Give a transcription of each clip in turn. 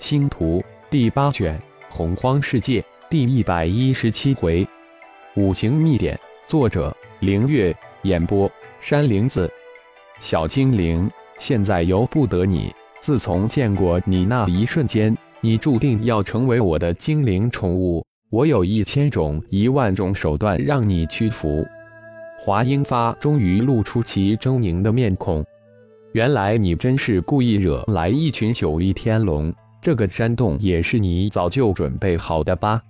星图第八卷洪荒世界第一百一十七回，五行秘典，作者：凌月，演播：山灵子。小精灵，现在由不得你。自从见过你那一瞬间，你注定要成为我的精灵宠物。我有一千种、一万种手段让你屈服。华英发终于露出其狰狞的面孔。原来你真是故意惹来一群九翼天龙。这个山洞也是你早就准备好的吧？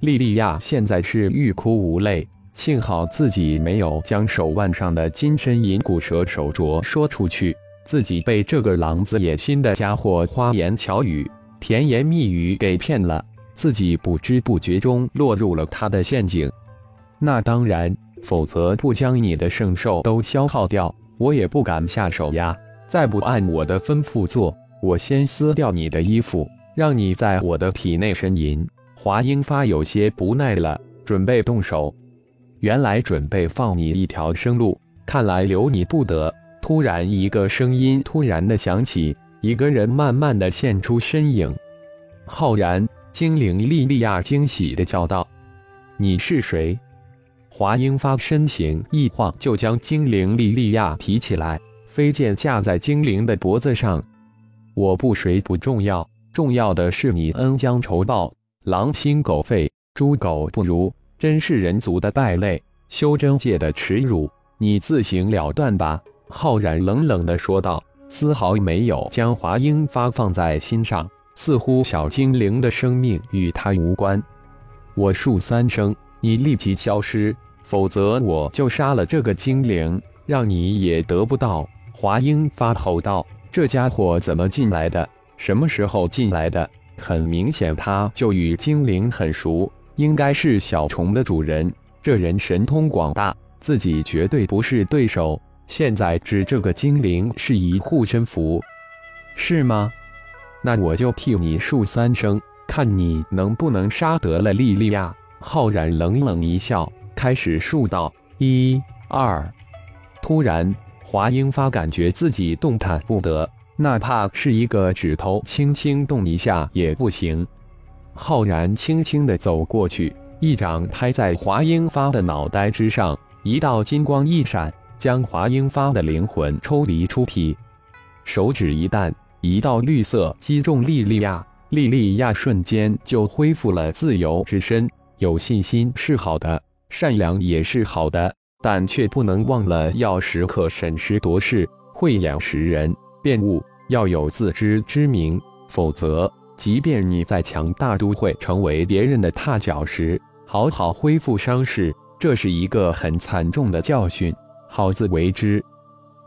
莉莉娅现在是欲哭无泪，幸好自己没有将手腕上的金身银骨蛇手镯说出去，自己被这个狼子野心的家伙花言巧语、甜言蜜语给骗了，自己不知不觉中落入了他的陷阱。那当然，否则不将你的圣兽都消耗掉，我也不敢下手呀。再不按我的吩咐做。我先撕掉你的衣服，让你在我的体内呻吟。华英发有些不耐了，准备动手。原来准备放你一条生路，看来留你不得。突然，一个声音突然的响起，一个人慢慢的现出身影。浩然，精灵莉莉娅惊喜的叫道：“你是谁？”华英发身形一晃，就将精灵莉莉娅提起来，飞剑架在精灵的脖子上。我不谁不重要，重要的是你恩将仇报，狼心狗肺，猪狗不如，真是人族的败类，修真界的耻辱，你自行了断吧。”浩然冷冷地说道，丝毫没有将华英发放在心上，似乎小精灵的生命与他无关。我数三声，你立即消失，否则我就杀了这个精灵，让你也得不到。”华英发吼道。这家伙怎么进来的？什么时候进来的？很明显，他就与精灵很熟，应该是小虫的主人。这人神通广大，自己绝对不是对手。现在指这个精灵是一护身符，是吗？那我就替你数三声，看你能不能杀得了莉莉娅。浩然冷冷一笑，开始数道：一、二。突然。华英发感觉自己动弹不得，哪怕是一个指头轻轻动一下也不行。浩然轻轻地走过去，一掌拍在华英发的脑袋之上，一道金光一闪，将华英发的灵魂抽离出体。手指一弹，一道绿色击中莉莉娅，莉莉娅瞬间就恢复了自由之身。有信心是好的，善良也是好的。但却不能忘了要时刻审时度势、慧眼识人、辨物，要有自知之明。否则，即便你在强大，都会成为别人的踏脚石。好好恢复伤势，这是一个很惨重的教训。好自为之。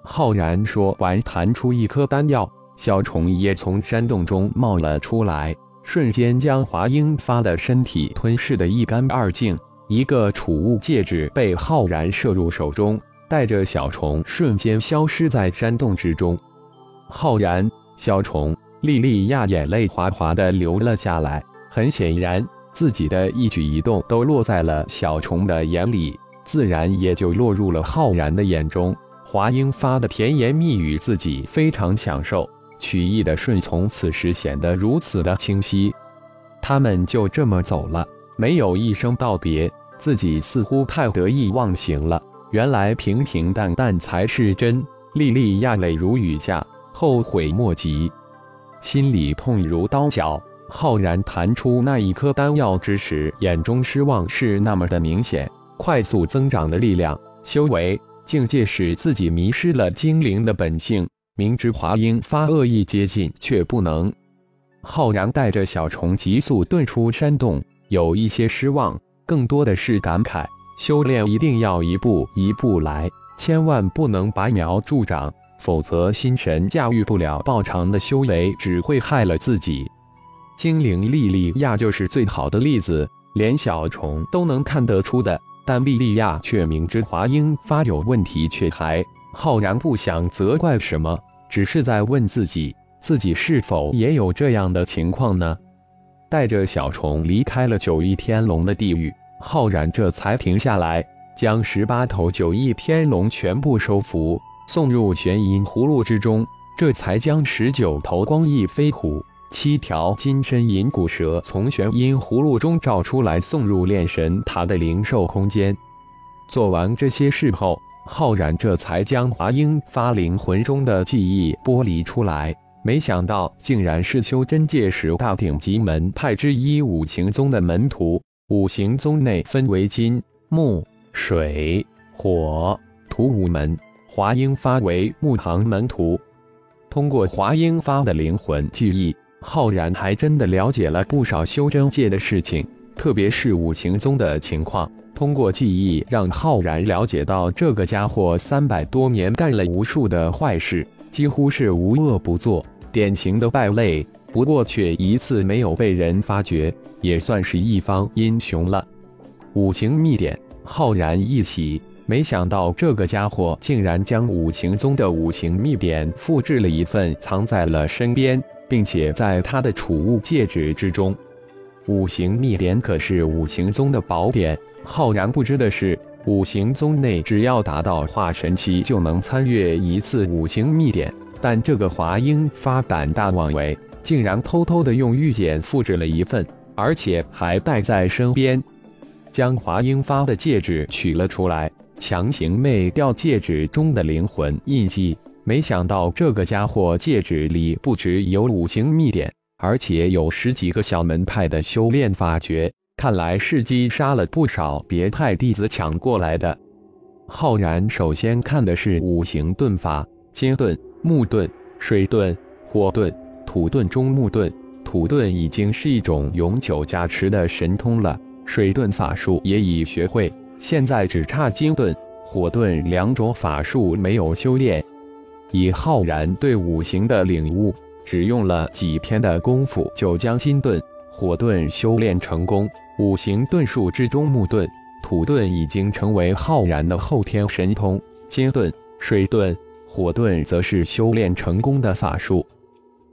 浩然说完，弹出一颗丹药，小虫也从山洞中冒了出来，瞬间将华英发的身体吞噬得一干二净。一个储物戒指被浩然射入手中，带着小虫瞬间消失在山洞之中。浩然，小虫，莉莉娅眼泪哗哗的流了下来。很显然，自己的一举一动都落在了小虫的眼里，自然也就落入了浩然的眼中。华英发的甜言蜜语，自己非常享受，曲意的顺从，此时显得如此的清晰。他们就这么走了，没有一声道别。自己似乎太得意忘形了，原来平平淡淡才是真。莉莉娅泪如雨下，后悔莫及，心里痛如刀绞。浩然弹出那一颗丹药之时，眼中失望是那么的明显。快速增长的力量、修为、境界使自己迷失了精灵的本性。明知华英发恶意接近，却不能。浩然带着小虫急速遁出山洞，有一些失望。更多的是感慨，修炼一定要一步一步来，千万不能拔苗助长，否则心神驾驭不了爆长的修为，只会害了自己。精灵莉莉娅就是最好的例子，连小虫都能看得出的，但莉莉娅却明知华英发有问题，却还浩然不想责怪什么，只是在问自己，自己是否也有这样的情况呢？带着小虫离开了九翼天龙的地狱。浩然这才停下来，将十八头九翼天龙全部收服，送入玄阴葫芦之中，这才将十九头光翼飞虎七条金身银骨蛇从玄阴葫芦中召出来，送入炼神塔的灵兽空间。做完这些事后，浩然这才将华英发灵魂中的记忆剥离出来。没想到，竟然是修真界十大顶级门派之一五行宗的门徒。五行宗内分为金、木、水、火、土五门，华英发为木行门徒。通过华英发的灵魂记忆。浩然还真的了解了不少修真界的事情，特别是五行宗的情况。通过记忆，让浩然了解到这个家伙三百多年干了无数的坏事，几乎是无恶不作，典型的败类。不过却一次没有被人发觉，也算是一方英雄了。五行秘典，浩然一喜，没想到这个家伙竟然将五行宗的五行秘典复制了一份，藏在了身边。并且在他的储物戒指之中，五行秘典可是五行宗的宝典。浩然不知的是，五行宗内只要达到化神期就能参阅一次五行秘典。但这个华英发胆大妄为，竟然偷偷的用玉简复制了一份，而且还带在身边。将华英发的戒指取了出来，强行灭掉戒指中的灵魂印记。没想到这个家伙戒指里不只有五行秘典，而且有十几个小门派的修炼法诀，看来是击杀了不少别派弟子抢过来的。浩然首先看的是五行遁法：金遁、木遁、水遁、火遁、土遁中木遁。土遁已经是一种永久加持的神通了，水遁法术也已学会，现在只差金遁、火遁两种法术没有修炼。以浩然对五行的领悟，只用了几天的功夫，就将金遁、火遁修炼成功。五行遁术之中，木遁、土遁已经成为浩然的后天神通，金遁、水遁、火遁则是修炼成功的法术。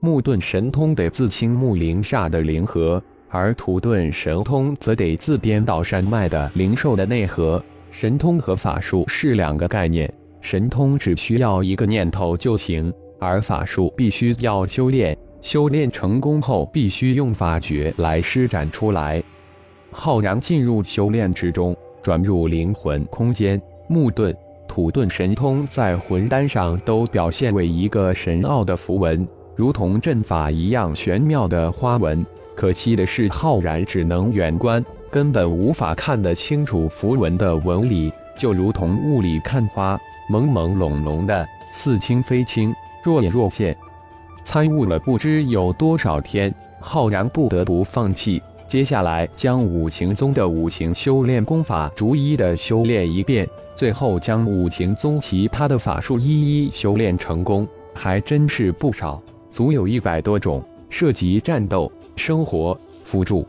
木盾神通得自清木灵煞的灵核，而土盾神通则得自颠倒山脉的灵兽的内核。神通和法术是两个概念。神通只需要一个念头就行，而法术必须要修炼，修炼成功后必须用法诀来施展出来。浩然进入修炼之中，转入灵魂空间。木盾、土盾神通在魂丹上都表现为一个神奥的符文，如同阵法一样玄妙的花纹。可惜的是，浩然只能远观，根本无法看得清楚符文的纹理，就如同雾里看花。朦朦胧胧的，似清非清，若隐若现。参悟了不知有多少天，浩然不得不放弃。接下来将五行宗的五行修炼功法逐一的修炼一遍，最后将五行宗其他的法术一一修炼成功，还真是不少，足有一百多种，涉及战斗、生活、辅助。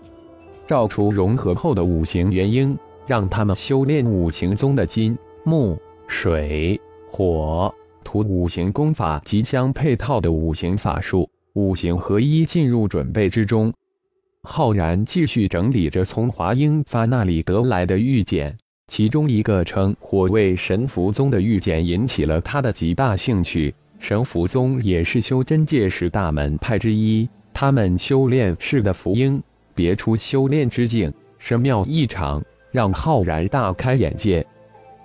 照出融合后的五行元婴，让他们修炼五行宗的金木。水、火、土五行功法及相配套的五行法术，五行合一进入准备之中。浩然继续整理着从华英发那里得来的玉简，其中一个称火为神符宗的玉简引起了他的极大兴趣。神符宗也是修真界十大门派之一，他们修炼式的符音别出修炼之境，神妙异常，让浩然大开眼界。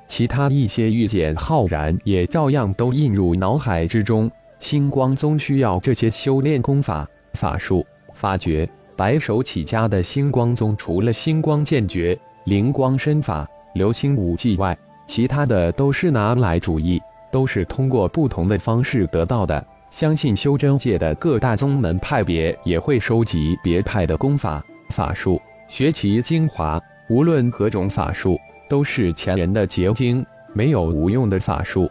其他一些玉简，浩然也照样都印入脑海之中。星光宗需要这些修炼功法、法术、法诀。白手起家的星光宗，除了星光剑诀、灵光身法、流星武技外，其他的都是拿来主义，都是通过不同的方式得到的。相信修真界的各大宗门派别也会收集别派的功法、法术，学其精华。无论何种法术。都是前人的结晶，没有无用的法术。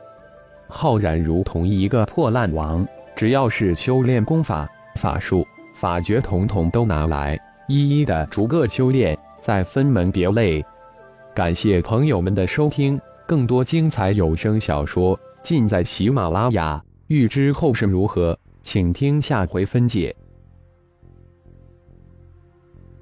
浩然如同一个破烂王，只要是修炼功法、法术、法诀，统统都拿来，一一的逐个修炼，再分门别类。感谢朋友们的收听，更多精彩有声小说尽在喜马拉雅。欲知后事如何，请听下回分解。